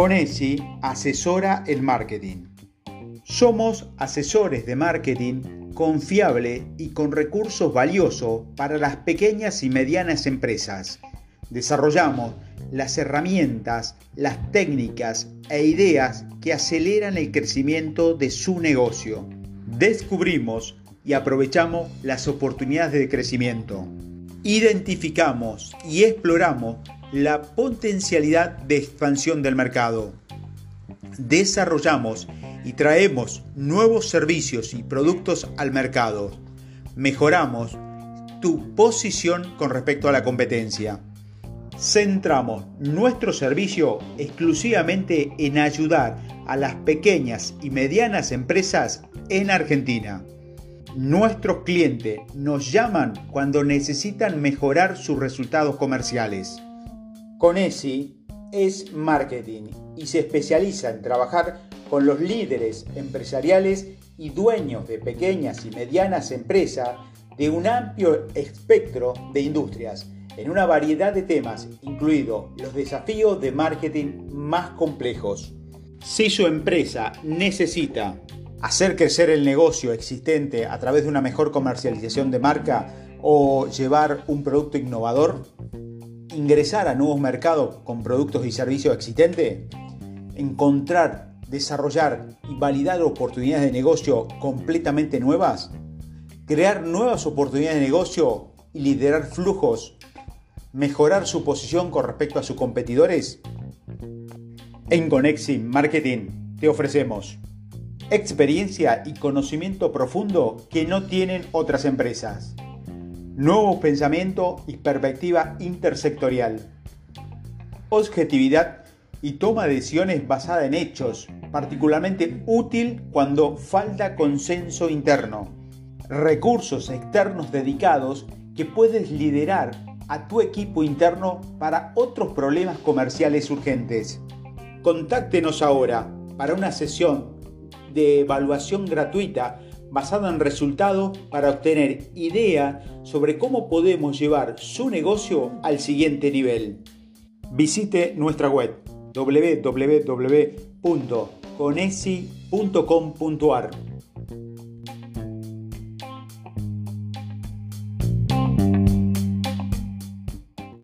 Conesi asesora el marketing. Somos asesores de marketing confiable y con recursos valiosos para las pequeñas y medianas empresas. Desarrollamos las herramientas, las técnicas e ideas que aceleran el crecimiento de su negocio. Descubrimos y aprovechamos las oportunidades de crecimiento. Identificamos y exploramos la potencialidad de expansión del mercado. Desarrollamos y traemos nuevos servicios y productos al mercado. Mejoramos tu posición con respecto a la competencia. Centramos nuestro servicio exclusivamente en ayudar a las pequeñas y medianas empresas en Argentina. Nuestros clientes nos llaman cuando necesitan mejorar sus resultados comerciales. Conesi es marketing y se especializa en trabajar con los líderes empresariales y dueños de pequeñas y medianas empresas de un amplio espectro de industrias en una variedad de temas, incluidos los desafíos de marketing más complejos. Si su empresa necesita hacer crecer el negocio existente a través de una mejor comercialización de marca o llevar un producto innovador, ingresar a nuevos mercados con productos y servicios existentes, encontrar, desarrollar y validar oportunidades de negocio completamente nuevas, crear nuevas oportunidades de negocio y liderar flujos, mejorar su posición con respecto a sus competidores. En Conexi Marketing te ofrecemos experiencia y conocimiento profundo que no tienen otras empresas nuevo pensamiento y perspectiva intersectorial, objetividad y toma de decisiones basada en hechos, particularmente útil cuando falta consenso interno, recursos externos dedicados que puedes liderar a tu equipo interno para otros problemas comerciales urgentes. Contáctenos ahora para una sesión de evaluación gratuita basada en resultados para obtener idea sobre cómo podemos llevar su negocio al siguiente nivel. Visite nuestra web www.conesi.com.ar